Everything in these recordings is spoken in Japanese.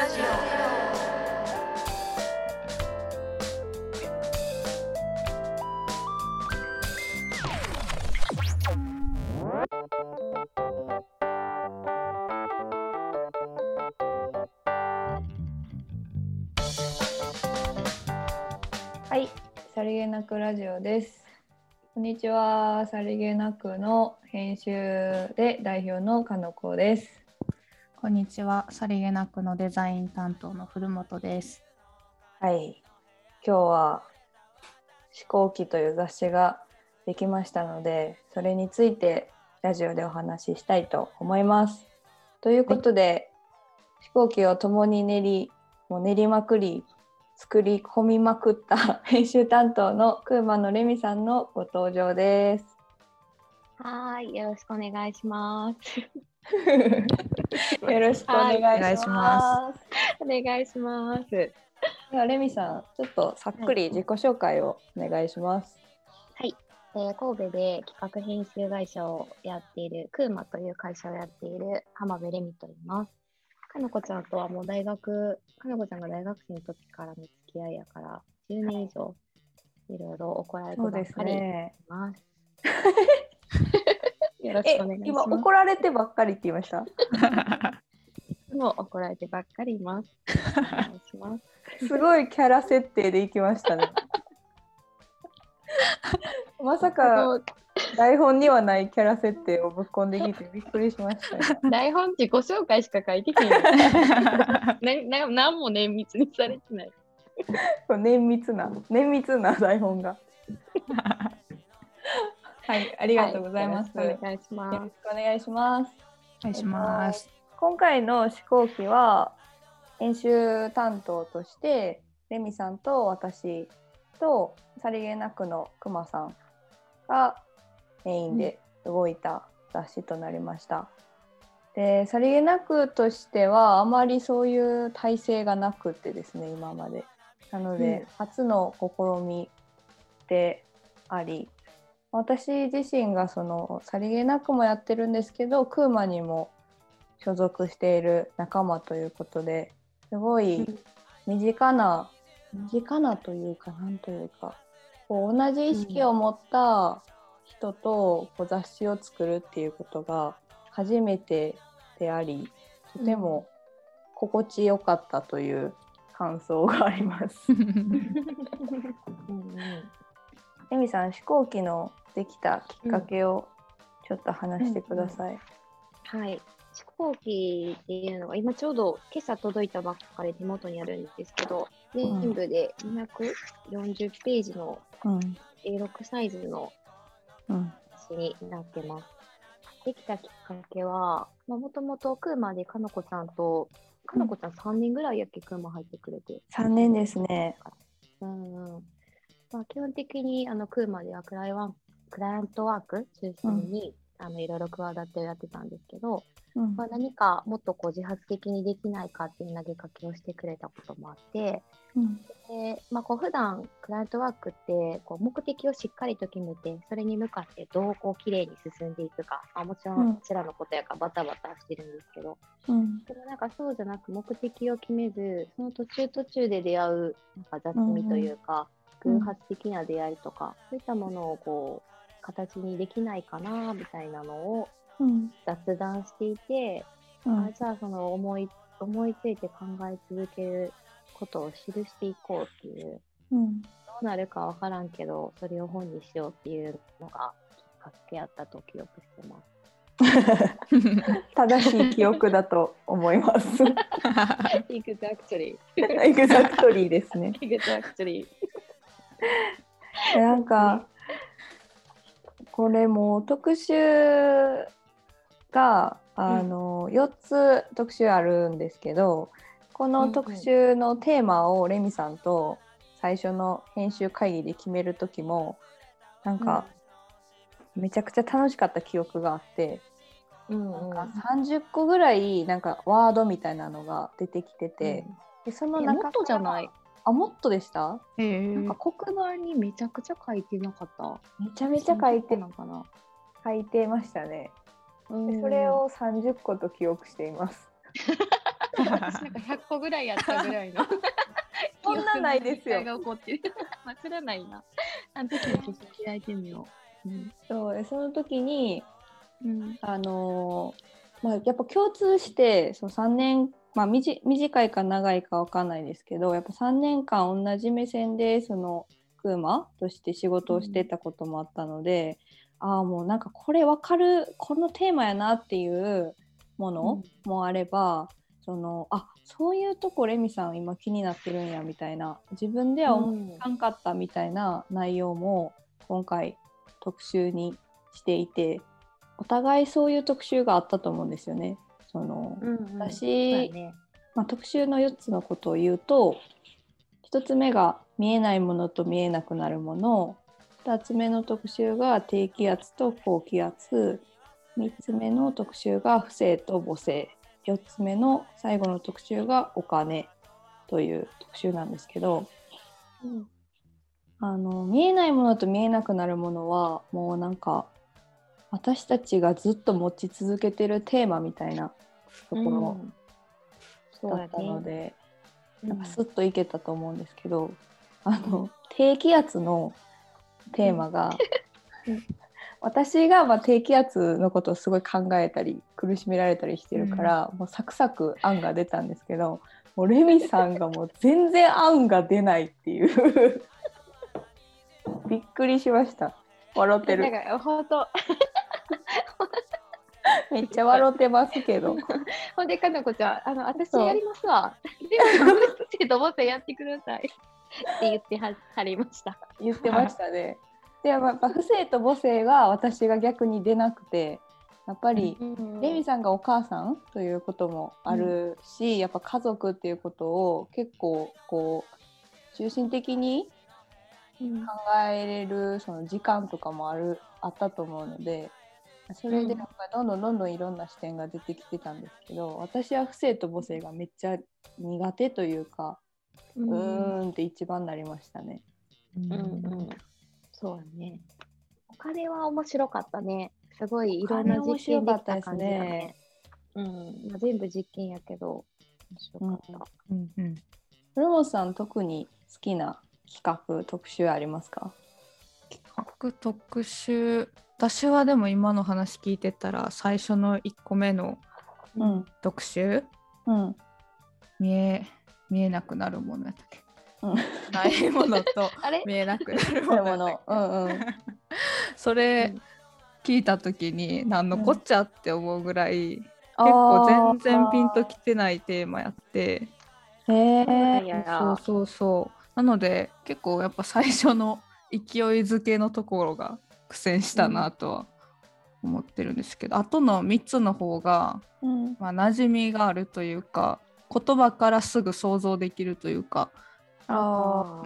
ラジオはい、さりげなくラジオです。こんにちは、さりげなくの編集で代表のかのこです。こんにちは。さりげなくのデザイン担当の古本です。はい、今日は飛行機という雑誌ができましたので、それについてラジオでお話ししたいと思います。ということで、飛行機を共に練り、もう練りまくり、作り込みまくった編集担当のクーマのレミさんのご登場です。はーい、よろしくお願いします。よろしくお願いしはいお願いしま。ますお願いします。ではレミさん、ちょっとさっくり自己紹介をお願いします。はい、えー神戸で企画編集会社をやっているクーマという会社をやっている浜辺レミと言います。かなこちゃんとはもう大学、かなこちゃんが大学生の時からの付き合いやから10年以上いろいろ怒られてそうですばっかり。ます。よろしえくお願いし、今ます。怒られてばっかりって言いました？も怒られてばっかりいます。す。すごいキャラ設定でいきましたね。まさか台本にはないキャラ設定をぶっ込んできてびっくりしましたよ。台本自己紹介しか書いてへんよ。なな何も綿密にされてない。これ綿密な綿密な台本が。はい、ありがとうございます。はよろしくお願いしよまろしくお願いします。お願いします。今回の飛行機は編集担当としてレミさんと私とさりげなくのくまさんがメインで動いた雑誌となりました。でさりげなくとしてはあまりそういう体制がなくってですね今まで。なので、うん初の試みであり私自身がそのさりげなくもやってるんですけどクーマにも所属している仲間ということですごい身近な、身近なというかなんというかこう同じ意識を持った人とこう雑誌を作るっていうことが初めてでありとても心地よかったという感想があります。うんうんエミさん飛行機のできたきっかけをちょっと話してください。はい。飛行機っていうのが今ちょうど今朝届いたばっかり手元にあるんですけど、ん全部で240ページのうん、A6 サイズのうん、誌になってます。できたきっかけは、もともとクーマでかのこちゃんと、かのこちゃん3年ぐらいやっけクーマ入ってくれて。3年ですね。うんうんまあ、基本的にあのクーマではクライワンクライアントワーク中心に、あのいろいろ加わってやってたんですけど、うん。まあ、何かもっとこう自発的にできないかっていう投げかけをしてくれたこともあって、うん。でまあ、こう普段クライアントワークってこう目的をしっかりと決めてそれに向かってどうこう綺麗に進んでいくか、まあ、もちろうん。んこちらのことやからバタバタしてるんですけど、うん。でもなんかそうじゃなく目的を決めずその途中途中で出会うなんか雑味というか、うん偶発的な出会いとか、そういったものをこう形にできないかなみたいなのをうん雑談していて、うんあじゃあその思い思いついて考え続けることを記していこうっていううんどうなるかわからんけどそれを本にしようっていうのがきっかけやったと記憶してます。正しい記憶だと思います。exactly. エグザクトリーですね。exactly. なんかこれもう特集があの4つ特集あるんですけどこの特集のテーマをレミさんと最初の編集会議で決める時もなんかめちゃくちゃ楽しかった記憶があってうんなんか30個ぐらいなんかワードみたいなのが出てきてて、でその中じゃない？あもっとでした？えーなんか黒板にめちゃくちゃ書いてなかった。めちゃめちゃ書いてなのかな。書いてましたね。それを30個と記憶しています。私なんか100個ぐらいやったぐらいの。そんなないですよが起こってる。まあ、それはないな。あの時の記憶開いてみよう。うん。そうでその時にうん。あのーまあ、やっぱ共通してその3年、まあ、短いか長いかわかんないですけどやっぱ3年間同じ目線でそのクーマとして仕事をしてたこともあったので、ああもうなんかこれ分かるこのテーマやなっていうものもあれば、そのあそういうとこレミさん今気になってるんやみたいな自分では思わんかったみたいな内容も今回特集にしていてお互いそういう特集があったと思うんですよね。そのうん、うん。私ね。まあ、特集の4つのことを言うと1つ目が見えないものと見えなくなるもの2つ目の特集が低気圧と高気圧3つ目の特集が不正と母性4つ目の最後の特集がお金という特集なんですけどうん。あの見えないものと見えなくなるものはもうなんか私たちがずっと持ち続けてるテーマみたいなところだったのね。で、うんなんかスッといけたと思うんですけど、あの低気圧のテーマが、私がまあ低気圧のことをすごい考えたり苦しめられたりしてるから、もうサクサク案が出たんですけどもうレミさんがもう全然案が出ないっていう。びっくりしました。笑ってなんるか本当 めっちゃ笑ってますけど。ほんでかなこちゃんあの私やりますわ。で生徒もっとやってください。って言ってははりました。言ってましたね。でやっぱ不正と母性が私が逆に出なくてやっぱりレミさんがお母さんということもあるし、やっぱ家族っていうことを結構こう中心的にうん。考えれるその時間とかもあるあったと思うのでそれでやっぱどんどんどんどんいろんな視点が出てきてたんですけど私は不正と母性がめっちゃ苦手というか、ううんーんって一番なりましたね。うんうん、そうやね。お金は面白かったね。すごいいろんな実験できた感じだね。うん、まあ、全部実験やけど、面白かった。うんうん古本さん特に好きな企画特集ありますか？企画特集私はでも今の話聞いてたら最初の1個目のうん。特集？うん。見え見えなくなるものやったっけ？うん。ないものと 見えなくなるものうんうん。け それうん。聞いた時に何のこっちゃって思うぐらい、結結構全然ピンときてないテーマやって。へえそうそうそう。なので結構やっぱ最初の勢いづけのところが苦戦したなとは思ってるんですけど、あとの3つの方が、うん。まあ、馴染みがあるというか言葉からすぐ想像できるというか、あ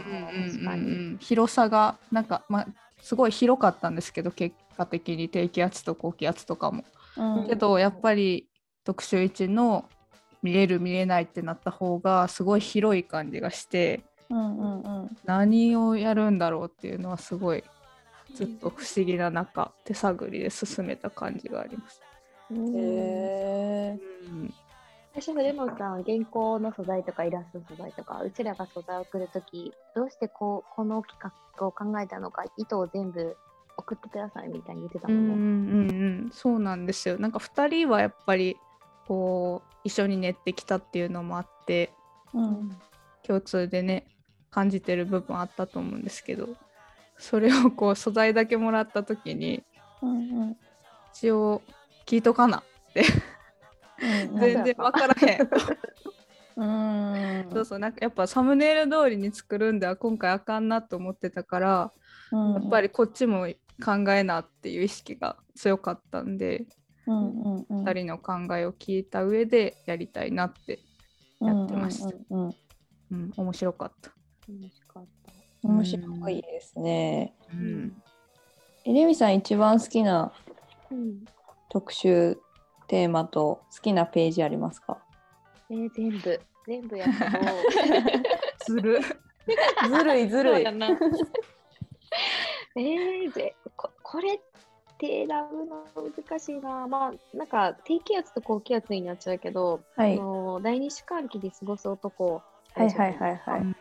広さがなんか、まあ、すごい広かったんですけど結果的に低気圧と高気圧とかも。うん。けどやっぱり特集1の見れる見れないってなった方がすごい広い感じがしてうんうんうん。何をやるんだろうっていうのはすごいずっと不思議な中手探りで進めた感じがあります。うんへえうん。最初のレモンさん、原稿の素材とかイラスト素材とか、うちらが素材を送るとき、どうしてこうこの企画を考えたのか、意図を全部送ってくださいみたいに言ってたも。んね。んうんうん。そうなんですよ。なんか2人はやっぱりこう一緒に練ってきたっていうのもあってうん。共通でね感じてる部分あったと思うんですけどそれをこう素材だけもらった時にうん一応聞いとかなうん全然分からへん。うん。そうそうなんかやっぱサムネイル通りに作るんでは今回あかんなと思ってたから、やっぱりこっちも考えなっていう意識が強かったんで、うんうんうん。2人の考えを聞いた上でやりたいなって、やってました。うんうんうん。うん、面白かった。楽しかった。うん面白いですね。うんえレミさん一番好きなうん。特集テーマと好きなページありますか？えー、全部、全部やけど。ずる ずるいずるいえー、ぜここれ選ぶの難しいな。まあ、なんか低気圧と高気圧になっちゃうけど、はいあの第二主観期で過ごす男。はいはいはいはい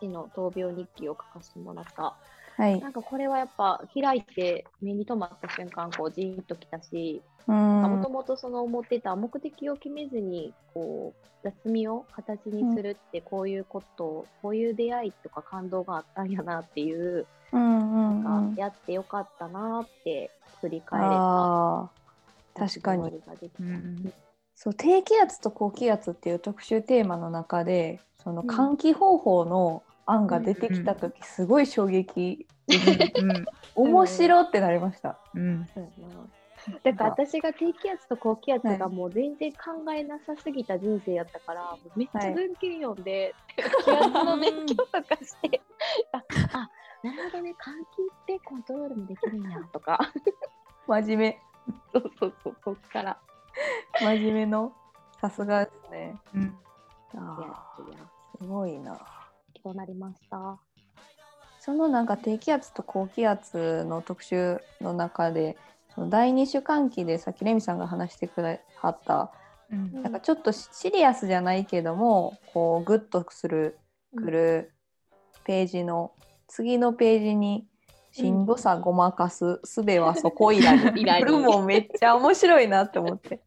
父の闘病日記を書かせてもらった。はい。なんかこれはやっぱ開いて目に留まった瞬間、こうジーンときたし、うもとんもとその思ってた目的を決めずに、こう、雑味を形にするってこういうこと、こういう出会いとか感動があったんやなっていう、うんうんなん。うんかやってよかったなって振り返れた。確かに。うんそう低気圧と高気圧っていう特集テーマの中でそのうん。換気方法の案が出てきた時すごい衝撃うん 面白ってなりました。うん。だから私が低気圧と高気圧がもう全然考えなさすぎた人生やったから、もうめっちゃ文献読んで、気圧の勉強とかして、ああなるほどね、換気ってコントロールもできるんやとか、真面目。そうそうそう、そっから。真面目のさすがですね。うん。いやあいや、ーすごいな。そうなりました？そのなんか低気圧と高気圧の特集の中でその第二種換気でさっきレミさんが話してくれはったうん。なんかちょっとシリアスじゃないけどもこうグッとするくるページの次のページに「しんどさごまかすすべはそこいらに」いらにこれもめっちゃ面白いなって思って。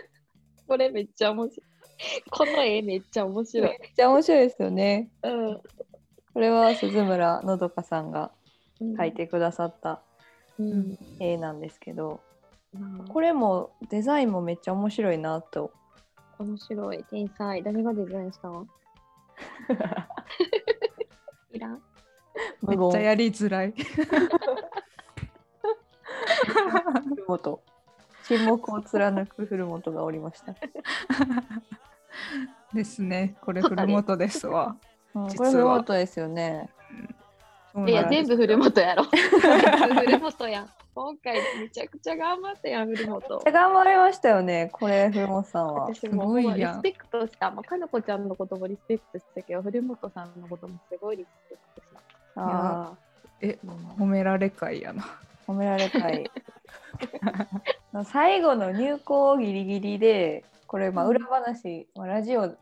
これめっちゃ面白い。この絵めっちゃ面め白い。っちゃ面白いですよねうん。これは鈴村のどかさんがうん描いてくださったうん。絵なんですけどうんこれもデザインもめっちゃ面白いなと面白い。天才。誰がデザインしたの？いらんめっちゃやりづらい。古本沈黙を貫く古本がおりました、ですね。これ古本ですわ。うこれ古は本ですよねいや、そうなんです全部古本やろ。古本やん。今回めちゃくちゃ頑張ったやん、古本。めっちゃ頑張りましたよねこれ古本さんは私もすごいやんほんまリスペクトした。まあ、かのこちゃんのこともリスペクトしたけど、古本さんのこともすごいリスペクトした。あえ、褒められ会やな。ー褒められたい 最後の入校ギリギリでこれまあ裏話、まあ、ラジオ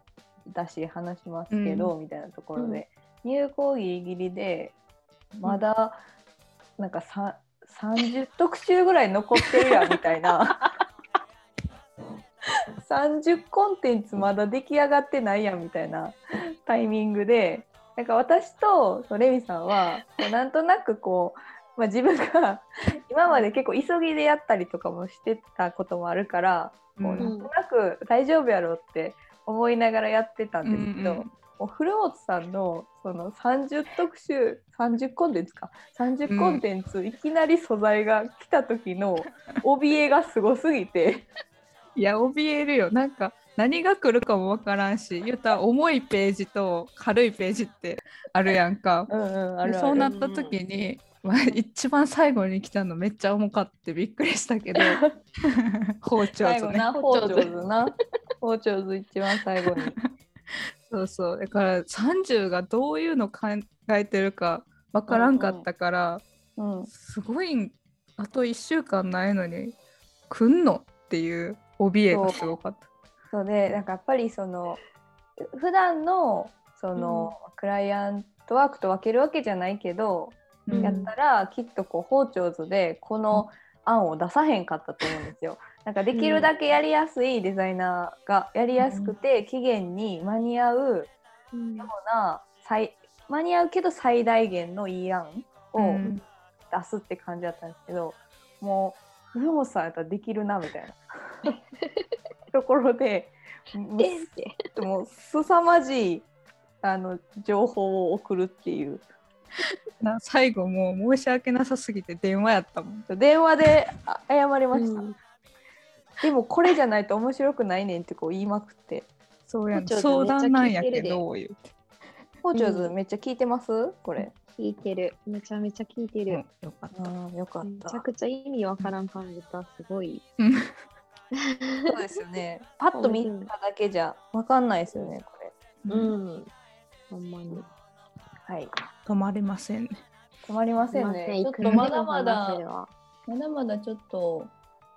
だし話しますけど、みたいなところで、入校ギリギリでまだなんかさ30特集ぐらい残ってるやんみたいな。30コンテンツまだ出来上がってないやんみたいなタイミングでなんか私とレミさんはなんとなくこう、まあ、自分が今まで結構急ぎでやったりとかもしてたこともあるから、こううんなんとなく大丈夫やろうって思いながらやってたんですけど、うんうんもう古本さんのその30特集30コンテンツか？30コンテンツ、いきなり素材が来た時の怯えがすごすぎて。いや、怯えるよ。なんか、何が来るかもわからんし、言ったら重いページと軽いページってあるやんか。うんうんそうなった時に、まあ、一番最後に来たのめっちゃ重かってびっくりしたけど。包丁最後とねな包丁図な。包丁図 一番最後に。そうそう。だから30がどういうの考えてるかわからんかったから、うんすごいあと1週間ないのに来んのっていう怯えがすごかった。そう。でなんかやっぱりその普段のその、クライアントワークと分けるわけじゃないけど、うんやったらきっとこう包丁図でこの案を出さへんかったと思うんですよ。なんかできるだけやりやすいデザイナーがやりやすくて、期限に間に合ううん。ような最間に合うけど最大限のいい案をうん。出すって感じだったんですけど、もう古本さんやったらできるなみたいな。ところでもう えって。もう凄まじいあの情報を送るっていう な最後もう申し訳なさすぎて電話やったもん。電話であ謝りました、うんでもこれじゃないと面白くないねんってこう言いまくってそうやん相談なんやめっちゃ聞いてるでけど言うて。包丁図うんめっちゃ聞いてます？これ、聞いてる。めちゃめちゃ聞いてる。うんよかった。よかっめちゃたくちゃ意味わからん感じた。すごい。うんそうですよねパッと見ただけじゃわかんないですよねこれうん。ほんまに。はい止まりませんね。止まりませんねちょっとまだまだまだまだちょっと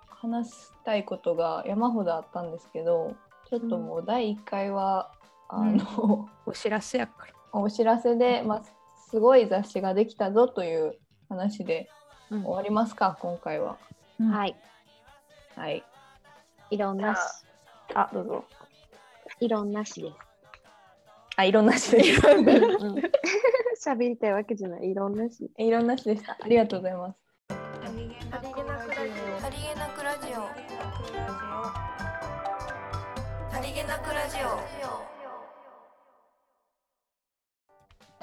話したいことが山ほどあったんですけどちょっともう第1回は、あの、お知らせやから。お知らせで、まあ、すごい雑誌ができたぞという話でうん終わりますか、今回は。うんはい。はい。いろんなし、あ、どうぞ。いろんなしです。あ、いろんなしでした。喋りたいわけじゃない。いろんなし。いろんなしでした。ありがとうございます。さりげなくラジオさりげなくラジ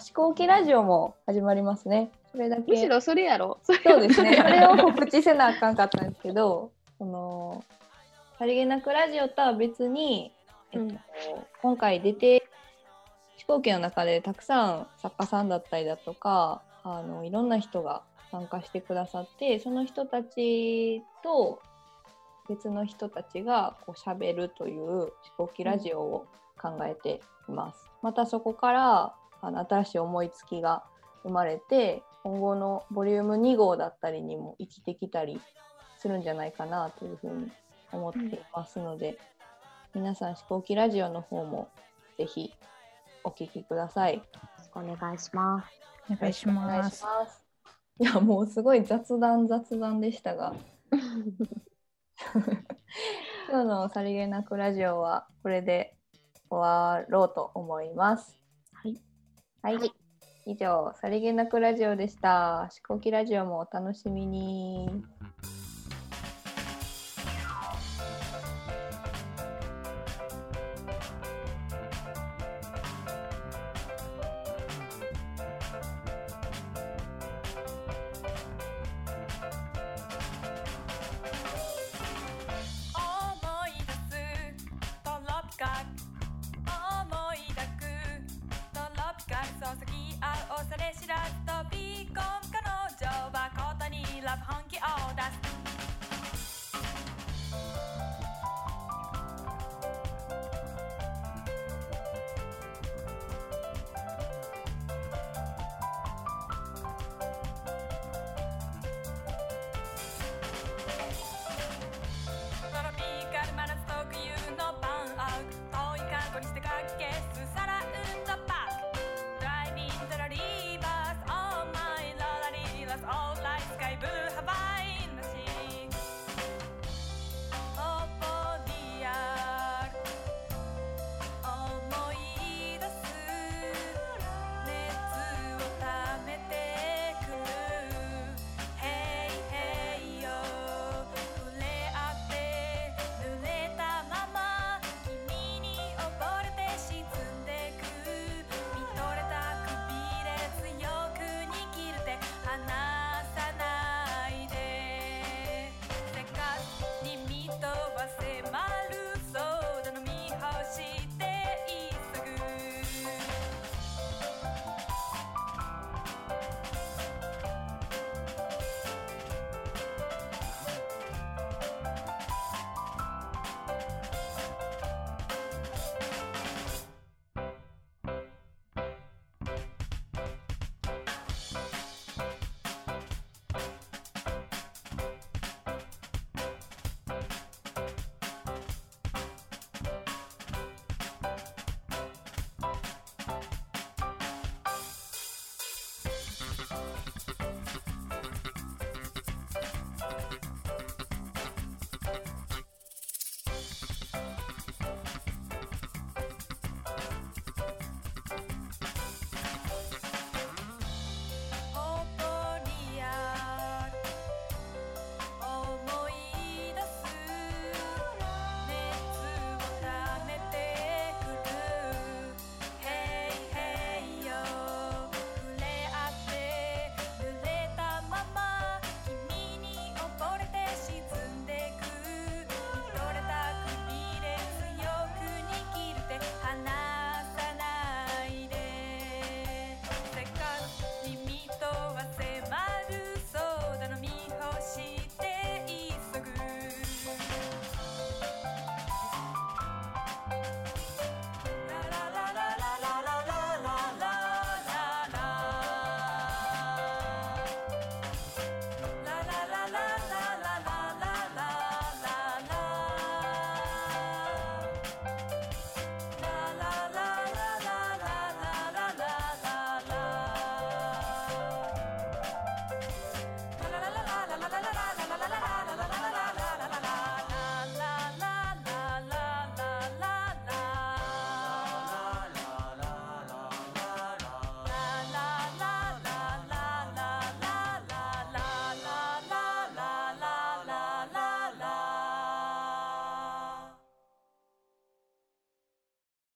飛行機ラジオも始まりますね。それだけ。むしろそれやろ。そうですね。それを告知せなあかんかったんですけど、そのさりげなくラジオとは別に、えっとうん今回出て飛行機の中でたくさん作家さんだったりだとか、あのいろんな人が参加してくださって、その人たちと別の人たちがこう喋るという飛行機ラジオを考えています。またそこからあの新しい思いつきが生まれて今後のボリューム2号だったりにも生きてきたりするんじゃないかなというふうに思っていますので、皆さん飛行機ラジオの方もぜひお聞きください。よろしくお願いします。お願いしお願いします。ます。いやもうすごい雑談雑談でしたが今日のさりげなくラジオはこれで終わろうと思います。はい。はい。はい以上、さりげなくラジオでした。飛行機ラジオもお楽しみに。